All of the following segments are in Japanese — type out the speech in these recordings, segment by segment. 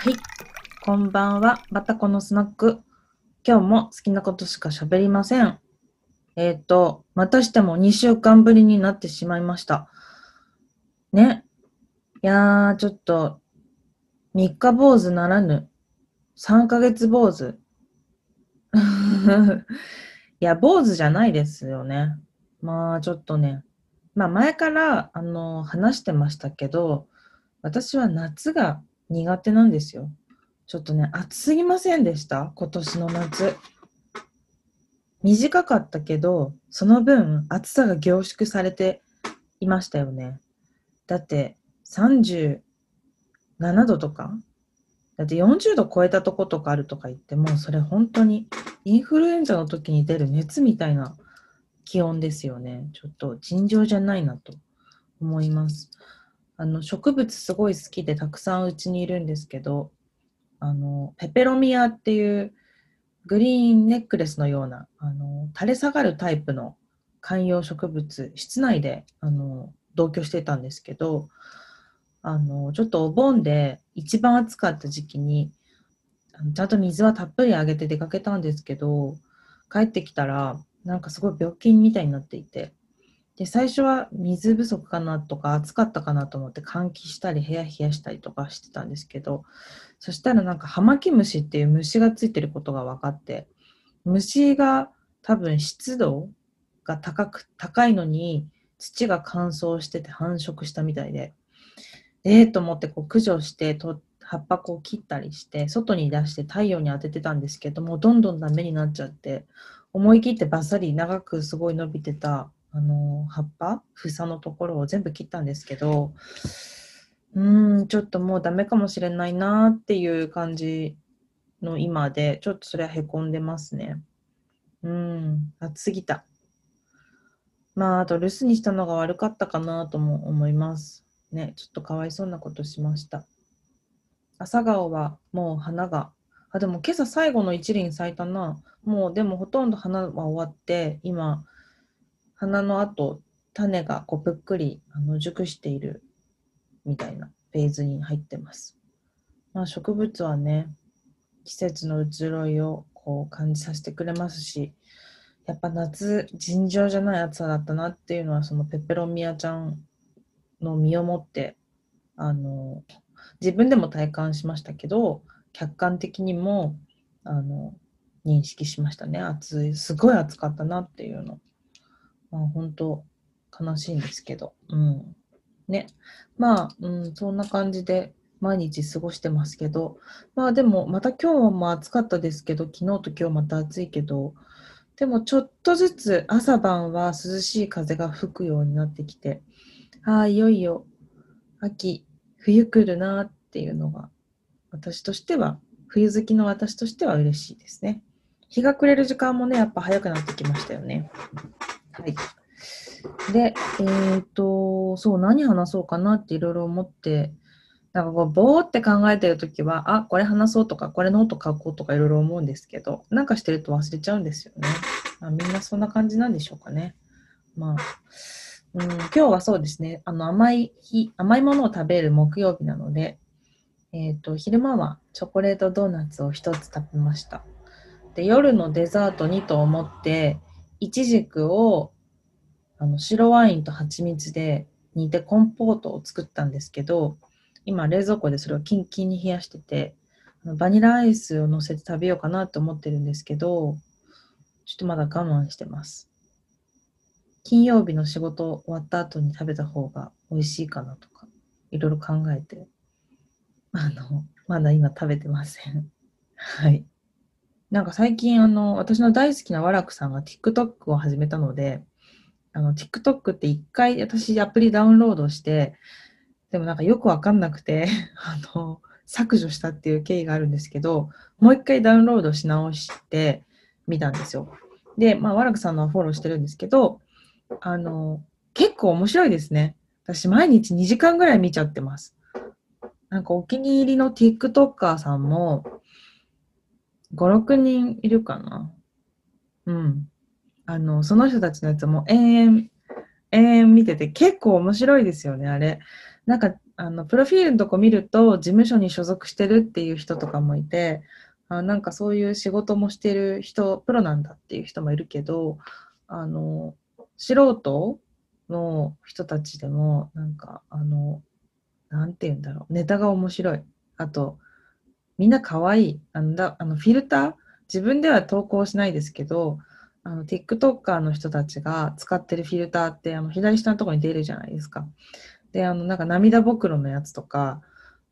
はい、こんばんは。バタコのスナック。今日も好きなことしか喋りません。えっ、と、またしても2週間ぶりになってしまいました。ね。いやー、ちょっと、3日坊主ならぬ、3ヶ月坊主。いや、坊主じゃないですよね。まあ、ちょっとね。まあ、前から、あの、話してましたけど、私は夏が苦手なんですよ。ちょっとね、暑すぎませんでした？今年の夏。短かったけど、その分暑さが凝縮されていましたよね。だって37度とか？だって40度超えたとことかあるとか言っても、それ本当にインフルエンザの時に出る熱みたいな気温ですよね。ちょっと尋常じゃないなと思います。あの植物すごい好きでたくさんうちにいるんですけど、あのペペロミアっていうグリーンネックレスのようなあの垂れ下がるタイプの観葉植物室内であの同居してたんですけどあのちょっとお盆で一番暑かった時期にちゃんと水はたっぷりあげて出かけたんですけど帰ってきたらなんかすごい病気みたいになっていてで最初は水不足かなとか暑かったかなと思って換気したり部屋冷やしたりとかしてたんですけどそしたらなんかハマキムシっていう虫がついてることが分かって虫が多分湿度が高く高いのに土が乾燥してて繁殖したみたいでええー、と思ってこう駆除してと葉っぱこう切ったりして外に出して太陽に当ててたんですけどもどんどんダメになっちゃって思い切ってバッサリ長くすごい伸びてたあの葉っぱ房のところを全部切ったんですけどうんちょっともうダメかもしれないなっていう感じの今でちょっとそれはへこんでますね。うん暑すぎた。まああと留守にしたのが悪かったかなとも思いますね。ちょっとかわいそうなことしました。朝顔はもう花があでも今朝最後の一輪咲いたな。もうでもほとんど花は終わって今花の後種がこうぷっくりあの熟しているみたいなフェーズに入ってます。まあ、植物はね季節の移ろいをこう感じさせてくれますしやっぱ夏尋常じゃない暑さだったなっていうのはそのペペロミアちゃんの身をもってあの自分でも体感しましたけど客観的にもあの認識しましたね暑いすごい暑かったなっていうの。まあ、本当悲しいんですけど、うん。ね。まあ、うん、そんな感じで毎日過ごしてますけど、まあでも、また今日も暑かったですけど、昨日と今日また暑いけど、でもちょっとずつ朝晩は涼しい風が吹くようになってきて、ああ、いよいよ秋、冬来るなっていうのが、私としては、冬好きの私としては嬉しいですね。日が暮れる時間もね、やっぱ早くなってきましたよね。はい。で、えっ、と、そう、何話そうかなっていろいろ思って、なんかこう、ぼーって考えてるときは、あ、これ話そうとか、これノート書こうとかいろいろ思うんですけど、なんかしてると忘れちゃうんですよね。まあ、みんなそんな感じなんでしょうかね。まあ、うん、今日はそうですね、あの、甘い日、甘いものを食べる木曜日なので、えっ、と、昼間はチョコレートドーナツを一つ食べました。で、夜のデザートにと思って、いちじくをあの白ワインと蜂蜜で煮てコンポートを作ったんですけど今冷蔵庫でそれをキンキンに冷やしててバニラアイスを乗せて食べようかなと思ってるんですけどちょっとまだ我慢してます。金曜日の仕事終わった後に食べた方が美味しいかなとかいろいろ考えてあのまだ今食べてません。はい。なんか最近あの私の大好きなワラクさんが TikTok を始めたのであの TikTok って一回私アプリダウンロードしてでもなんかよくわかんなくて あの削除したっていう経緯があるんですけどもう一回ダウンロードし直してみたんですよ。でまあワラクさんのフォローしてるんですけどあの結構面白いですね。私毎日2時間ぐらい見ちゃってます。なんかお気に入りの TikToker さんも5、6人いるかな？うん。あの、その人たちのやつも延々、延々見てて結構面白いですよね、あれ。なんか、あの、プロフィールのとこ見ると、事務所に所属してるっていう人とかもいて、あなんかそういう仕事もしてる人、プロなんだっていう人もいるけど、あの、素人の人たちでも、なんか、あの、なんて言うんだろう、ネタが面白い。あと、みんな可愛い。あのだあのフィルター？自分では投稿しないですけど、あの TikToker の人たちが使ってるフィルターってあの左下のとこに出るじゃないですか。で、あのなんか涙袋のやつとか、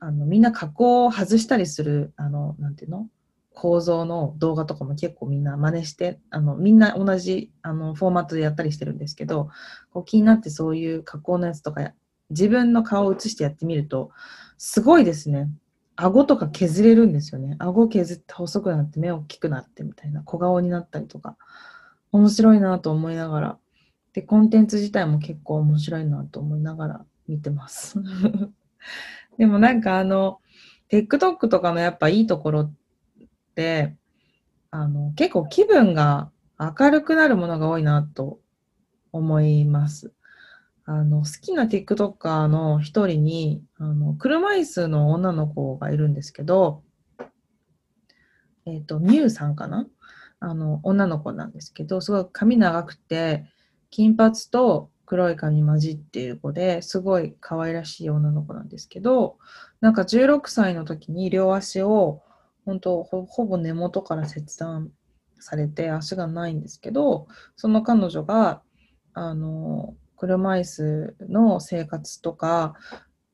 あのみんな加工を外したりする、あの、なていうの？構造の動画とかも結構みんな真似して、あのみんな同じあのフォーマットでやったりしてるんですけど、こう気になってそういう加工のやつとか、自分の顔を映してやってみると、すごいですね。顎とか削れるんですよね。顎削って細くなって目大きくなってみたいな小顔になったりとか。面白いなと思いながら。で、コンテンツ自体も結構面白いなと思いながら見てます。でもなんかあの、TikTok とかのやっぱいいところって、あの、結構気分が明るくなるものが多いなと思います。あの、好きな TikToker の一人に、あの、車椅子の女の子がいるんですけど、えっ、ー、と、ミュウさんかな？あの、女の子なんですけど、すごい髪長くて、金髪と黒い髪混じっている子ですごい可愛らしい女の子なんですけど、なんか16歳の時に両足を本当ほほぼ根元から切断されて足がないんですけど、その彼女が、あの、車椅子の生活とか、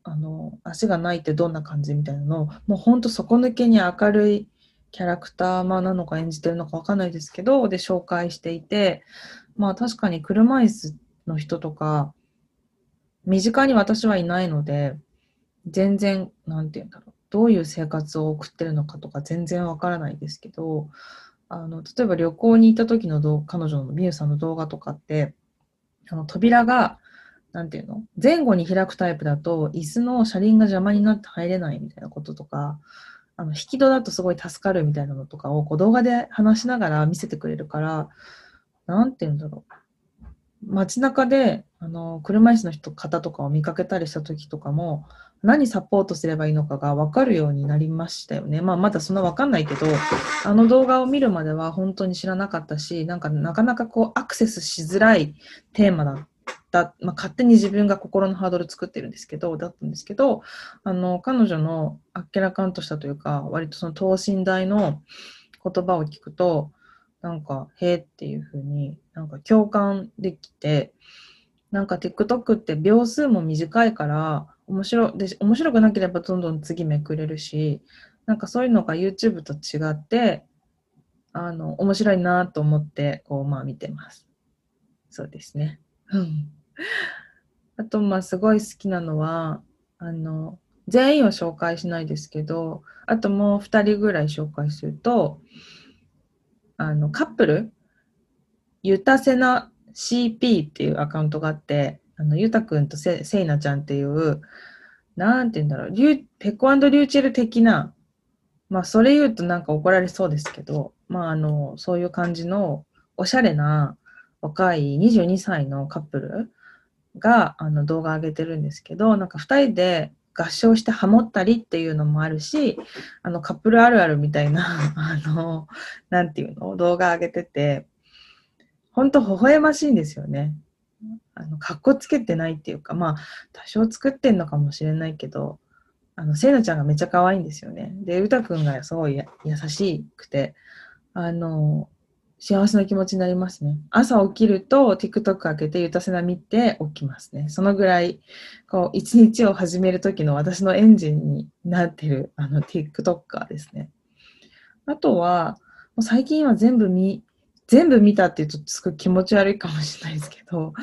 あの、足がないってどんな感じみたいなのを、もうほんと底抜けに明るいキャラクターまあなのか演じてるのかわかんないですけど、で紹介していて、まあ確かに車椅子の人とか、身近に私はいないので、全然、なんて言うんだろう、どういう生活を送ってるのかとか全然わからないですけど、あの、例えば旅行に行った時の彼女のミュウさんの動画とかって、あの扉が、なんていうの？前後に開くタイプだと、椅子の車輪が邪魔になって入れないみたいなこととか、あの引き戸だとすごい助かるみたいなのとかをこう動画で話しながら見せてくれるから、なんていうんだろう。街中であの車椅子の人方とかを見かけたりした時とかも何サポートすればいいのかが分かるようになりましたよね。まあまだそんな分かんないけどあの動画を見るまでは本当に知らなかったしなんかなかなかこうアクセスしづらいテーマだった、まあ、勝手に自分が心のハードル作ってるんですけどだったんですけどあの彼女のあっけらかんとしたというか割とその等身大の言葉を聞くとなんか、へえっていう風になんか共感できて、なんか TikTok って秒数も短いから、面白で面白くなければどんどん次めくれるし、なんかそういうのが YouTube と違って、あの、面白いなと思って、こう、まあ見てます。そうですね。うんあと、まあすごい好きなのは、あの、全員を紹介しないですけど、あともう2人ぐらい紹介すると、あの、カップル、ゆたせな CP っていうアカウントがあって、あの、ゆたくんとせせいなちゃんっていう、なんて言うんだろう、リュペコリューチェル的な、まあ、それ言うとなんか怒られそうですけど、まあ、あの、そういう感じの、おしゃれな若い22歳のカップルがあの動画上げてるんですけど、なんか2人で合唱してハモったりっていうのもあるし、あのカップルあるあるみたいな、あの、なんていうの、動画上げてて、ほんと微笑ましいんですよね。あの、かっこつけてないっていうか、まあ、多少作ってんのかもしれないけど、あの、せいなちゃんがめっちゃ可愛いんですよね。で、うたくんがすごい優しくて、あの、幸せな気持ちになりますね。朝起きると TikTok 開けてゆたせな見て起きますね。そのぐらい、こう、一日を始める時の私のエンジンになってるあの TikToker ですね。あとは、もう最近は全部見、全部見たって言うとすごい気持ち悪いかもしれないですけど、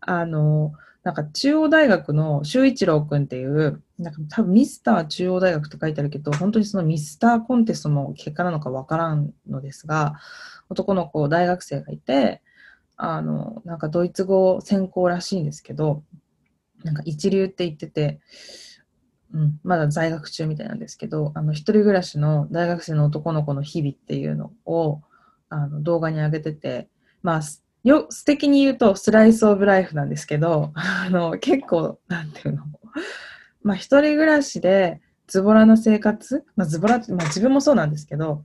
あの、なんか中央大学の修一郎くんっていう、なんか多分ミスター中央大学って書いてあるけど、本当にそのミスターコンテストの結果なのかわからんのですが、男の子、大学生がいて、あの、なんかドイツ語専攻らしいんですけど、なんか一流って言ってて、うん、まだ在学中みたいなんですけど、あの、一人暮らしの大学生の男の子の日々っていうのを、あの、動画に上げてて、まあ、よ、素敵に言うとスライスオブライフなんですけど、あの、結構、なんていうの、まあ一人暮らしでズボラな生活、まあズボラ、まあ自分もそうなんですけど、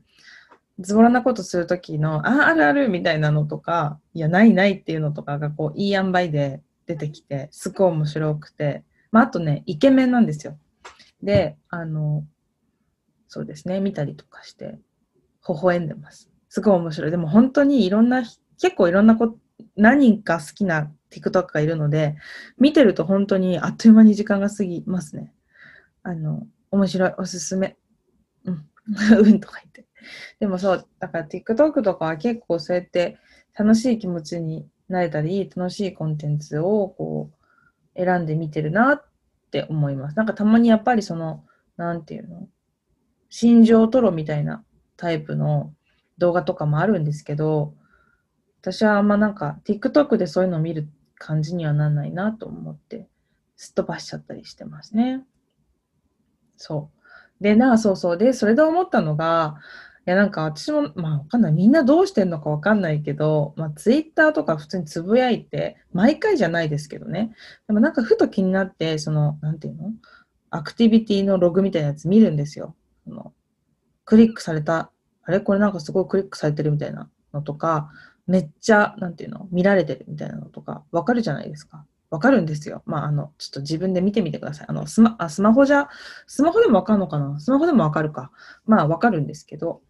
ズボラなことするときの、あ、あるあるみたいなのとか、いや、ないないっていうのとかが、こう、いい塩梅で出てきて、すごい面白くて、まあ、あとね、イケメンなんですよ。で、あの、そうですね、見たりとかして、微笑んでます。すごい面白い。でも本当にいろんな、結構いろんなこ何人か好きな TikTok がいるので、見てると本当にあっという間に時間が過ぎますね。あの、面白い、おすすめ。うん。うんとか言って。でもそう、だから TikTok とかは結構そうやって楽しい気持ちになれたり、楽しいコンテンツをこう選んで見てるなって思います。なんかたまにやっぱりその、なんていうの？心情トロみたいなタイプの動画とかもあるんですけど、私はあんまなんか TikTok でそういうのを見る感じにはなんないなと思って、すっ飛ばしちゃったりしてますね。そう。で、な、そうそう。で、それで思ったのが、や、なんか私も、まあわかんない。みんなどうしてんのかわかんないけど、まあツイッターとか普通につぶやいて、毎回じゃないですけどね。でもなんかふと気になって、その、なんていうの？アクティビティのログみたいなやつ見るんですよ。そのクリックされた、あれ？これなんかすごいクリックされてるみたいなのとか、めっちゃ、なんていうの？見られてるみたいなのとか、わかるじゃないですか。わかるんですよ。まあ、あの、ちょっと自分で見てみてください。あの、スマ、あ、スマホじゃ、スマホでもわかるのかな？スマホでもわかるか。まあ、わかるんですけど、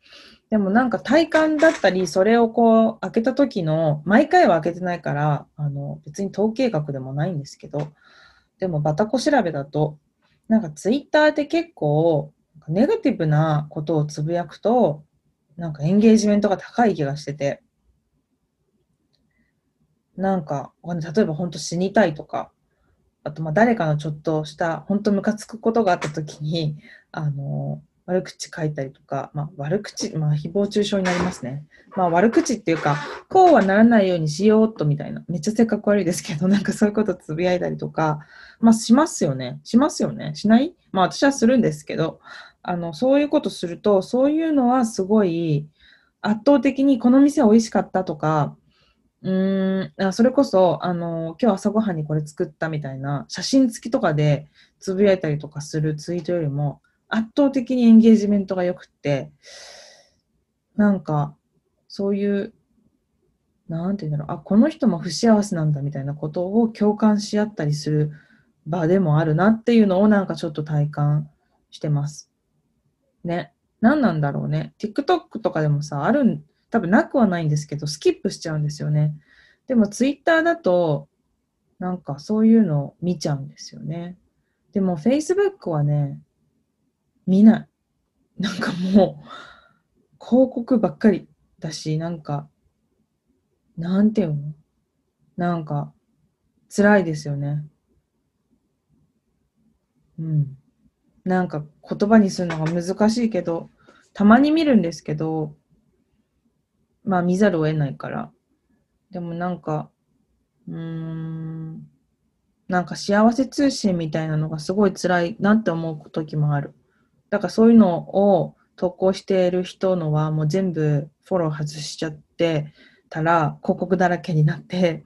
でもなんか体感だったり、それをこう、開けた時の、毎回は開けてないから、あの、別に統計学でもないんですけど、でもバタコ調べだと、なんかツイッターって結構、ネガティブなことをつぶやくと、なんかエンゲージメントが高い気がしてて、なんか、例えば本当死にたいとか、あとまあ誰かのちょっとした本当ムカつくことがあった時に、あの、悪口書いたりとか、まあ悪口、まあ誹謗中傷になりますね。まあ悪口っていうか、こうはならないようにしようっとみたいな、めっちゃ性格悪いですけど、なんかそういうことつぶやいたりとか、まあしますよね。しますよね。しない？まあ私はするんですけど、あの、そういうことすると、そういうのはすごい圧倒的にこの店美味しかったとか、うん、それこそ、あの、今日朝ごはんにこれ作ったみたいな、写真付きとかでつぶやいたりとかするツイートよりも、圧倒的にエンゲージメントが良くって、なんか、そういう、なんて言うんだろう、あ、この人も不幸せなんだみたいなことを共感し合ったりする場でもあるなっていうのをなんかちょっと体感してます。ね。何なんだろうね。TikTok とかでもさ、あるん、多分なくはないんですけど、スキップしちゃうんですよね。でもツイッターだと、なんかそういうのを見ちゃうんですよね。でも Facebook はね、見ない。なんかもう、広告ばっかりだし、なんか、なんていうの？なんか、辛いですよね。うん。なんか言葉にするのが難しいけど、たまに見るんですけど、まあ見ざるを得ないから。でもなんか、うーん、なんか幸せ通信みたいなのがすごい辛いなって思う時もある。だからそういうのを投稿している人のはもう全部フォロー外しちゃってたら広告だらけになって、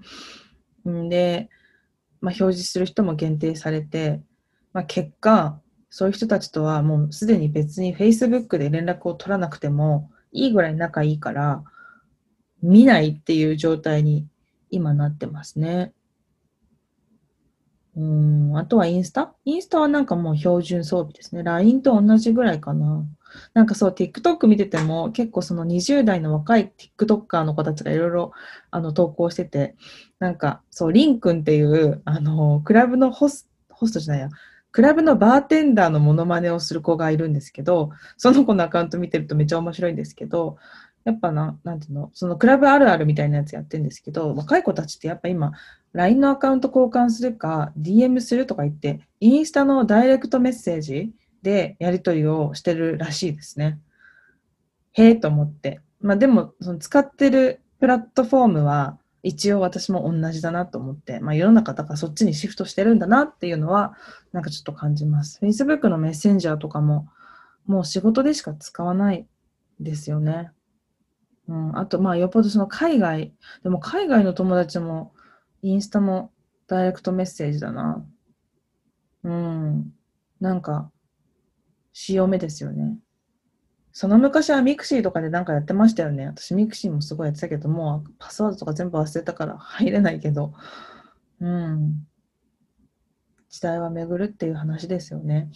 んで、まあ、表示する人も限定されて、まあ、結果、そういう人たちとはもうすでに別に Facebook で連絡を取らなくてもいいぐらい仲いいから、見ないっていう状態に今なってますね。うん、あとはインスタ？インスタはなんかもう標準装備ですね。LINE と同じぐらいかな。なんかそう、TikTok 見てても結構その20代の若い TikToker の子たちがいろいろあの投稿してて、なんかそう、リンくんっていうあのクラブのホスホストじゃないや、クラブのバーテンダーのモノマネをする子がいるんですけど、その子のアカウント見てるとめっちゃ面白いんですけど、やっぱな、なんていうの、そのクラブあるあるみたいなやつやってるんですけど、若い子たちってやっぱ今、LINE のアカウント交換するか、DM するとか言って、インスタのダイレクトメッセージでやり取りをしてるらしいですね。へえと思って。まあでも、その使ってるプラットフォームは、一応私も同じだなと思って、まあ、世の中だからそっちにシフトしてるんだなっていうのは、なんかちょっと感じます。Facebook のメッセンジャーとかも、もう仕事でしか使わないですよね。うん、あと、まあ、よっぽどその海外、でも海外の友達も、インスタもダイレクトメッセージだな。うん。なんか、潮目ですよね。その昔はミクシーとかでなんかやってましたよね。私ミクシーもすごいやってたけど、もうパスワードとか全部忘れたから入れないけど。うん。時代は巡るっていう話ですよね。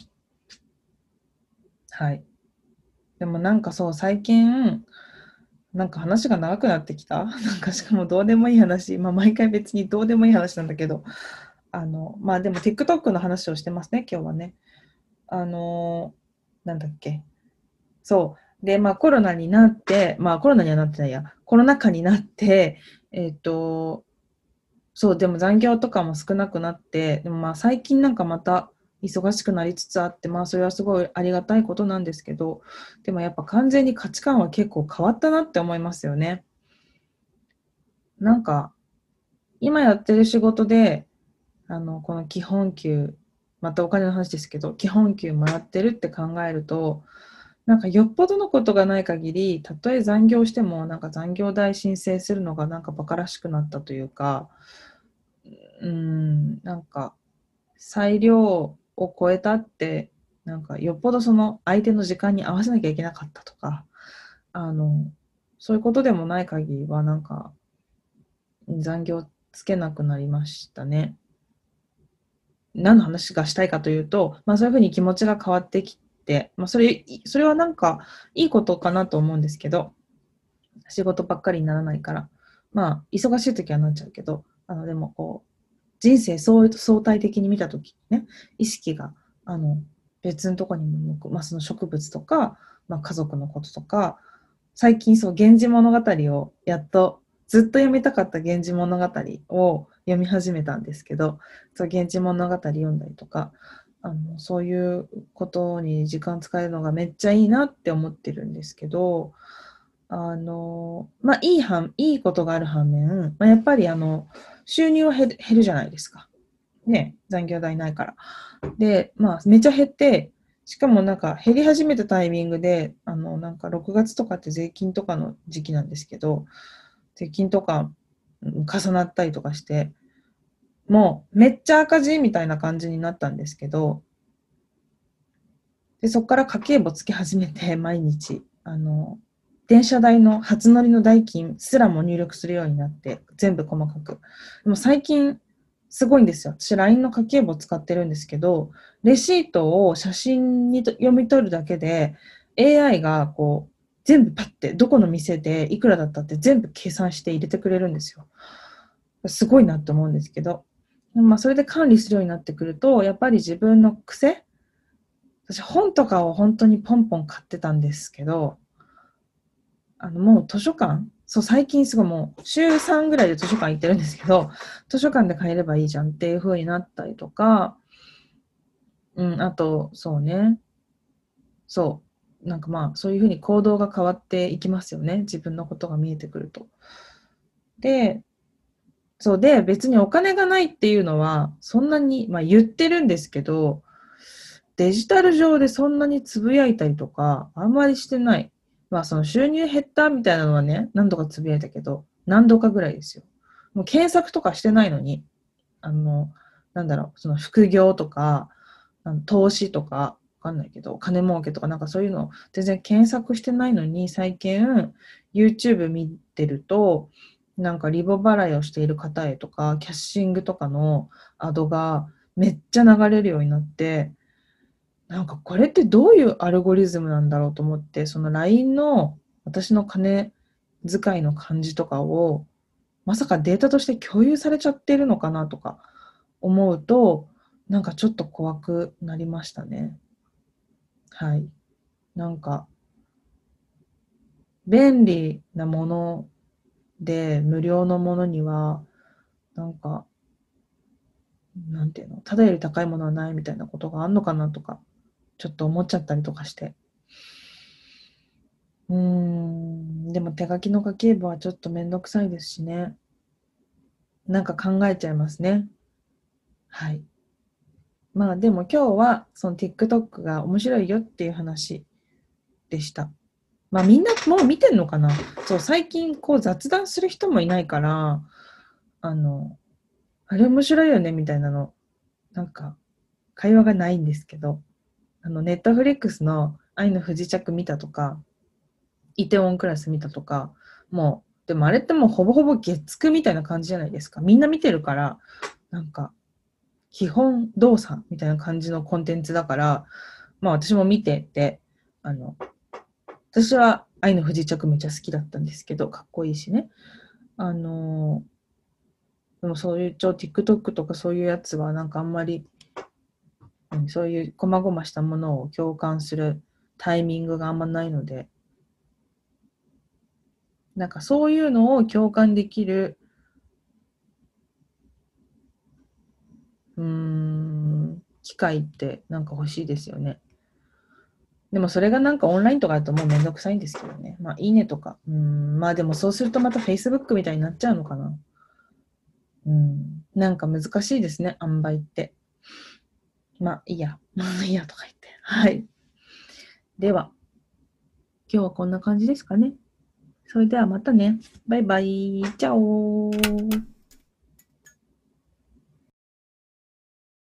はい。でもなんかそう、最近、なんか話が長くなってきた？なんかしかもどうでもいい話。まあ毎回別にどうでもいい話なんだけど。あの、まあでも TikTok の話をしてますね、今日はね。あの、なんだっけ？そう。で、まあコロナになって、まあコロナにはなってないや、コロナ禍になって、えっ、ー、と、そう、でも残業とかも少なくなって、でもまあ最近なんかまた忙しくなりつつあって、まあそれはすごいありがたいことなんですけど、でもやっぱ完全に価値観は結構変わったなって思いますよね。なんか、今やってる仕事で、あの、この基本給、またお金の話ですけど、基本給もらってるって考えると、なんかよっぽどのことがない限り、たとえ残業しても、なんか残業代申請するのがなんか馬鹿らしくなったというか、うん、なんか、裁量を超えたって、なんかよっぽどその相手の時間に合わせなきゃいけなかったとか、あの、そういうことでもない限りは、なんか、残業つけなくなりましたね。何の話がしたいかというと、まあそういうふうに気持ちが変わってきて、まあそれ、それはなんかいいことかなと思うんですけど、仕事ばっかりにならないから、まあ忙しい時はなっちゃうけど、あのでもこう、人生相対的に見たときね、意識が、あの、別のとこにも向く、まあ、その植物とか、まあ、家族のこととか、最近そう、源氏物語をやっと、ずっと読みたかった源氏物語を読み始めたんですけど、そう、源氏物語読んだりとか、あの、そういうことに時間使えるのがめっちゃいいなって思ってるんですけど、あの、まあ、いい反、いいことがある反面、まあ、やっぱりあの、収入は減るじゃないですか。ね、残業代ないから。で、まあ、めちゃ減って、しかもなんか減り始めたタイミングで、あの、なんか6月とかって税金とかの時期なんですけど、税金とか重なったりとかして、もうめっちゃ赤字みたいな感じになったんですけど、で、そこから家計簿つけ始めて、毎日、あの、電車代の初乗りの代金すらも入力するようになって、全部細かく。でも最近、すごいんですよ。私 LINE の家計簿を使ってるんですけど、レシートを写真に読み取るだけで、AI がこう、全部パッて、どこの店でいくらだったって全部計算して入れてくれるんですよ。すごいなと思うんですけど。まあ、それで管理するようになってくると、やっぱり自分の癖私本とかを本当にポンポン買ってたんですけど、あの、もう図書館？そう、最近すごいもう、週3ぐらいで図書館行ってるんですけど、図書館で買えればいいじゃんっていう風になったりとか、うん、あと、そうね。そう。なんかまあ、そういう風に行動が変わっていきますよね。自分のことが見えてくると。で、そうで、別にお金がないっていうのは、そんなに、まあ言ってるんですけど、デジタル上でそんなにつぶやいたりとか、あんまりしてない。まあその収入減ったみたいなのはね、何度かつぶやいたけど、何度かぐらいですよ。もう検索とかしてないのに、あの、なんだろう、その副業とか、投資とか、わかんないけど、金儲けとかなんかそういうの全然検索してないのに、最近 YouTube 見てると、なんかリボ払いをしている方へとか、キャッシングとかのアドがめっちゃ流れるようになって、なんかこれってどういうアルゴリズムなんだろうと思って、その LINE の私の金遣いの感じとかを、まさかデータとして共有されちゃってるのかなとか思うと、なんかちょっと怖くなりましたね。はい。なんか、便利なもので無料のものには、なんか、なんていうの、ただより高いものはないみたいなことがあんのかなとかちょっと思っちゃったりとかして。うーん、でも手書きの家計簿はちょっとめんどくさいですしね。なんか考えちゃいますね。はい。まあでも今日はその TikTok が面白いよっていう話でした。まあみんなもう見てんのかな？そう、最近こう雑談する人もいないから、あの、あれ面白いよねみたいなの、なんか会話がないんですけど、あの、ネットフリックスの愛の不時着見たとか、イテウォンクラス見たとか、もう、でもあれってもうほぼほぼ月9みたいな感じじゃないですか。みんな見てるから、なんか、基本動作みたいな感じのコンテンツだから、まあ私も見てて、あの、私は愛の不時着めっちゃ好きだったんですけど、かっこいいしね。あのでもそういうちょ、TikTok とかそういうやつはなんかあんまり、そういう細々したものを共感するタイミングがあんまないので、なんかそういうのを共感できる、うん、機会ってなんか欲しいですよね。でもそれがなんかオンラインとかだともうめんどくさいんですけどね。まあいいねとか。うん、まあでもそうするとまた Facebook みたいになっちゃうのかな。うん、なんか難しいですね、塩梅って。まあいいや。まあいいやとか言って。はい。では、今日はこんな感じですかね。それではまたね。バイバイ。チャオ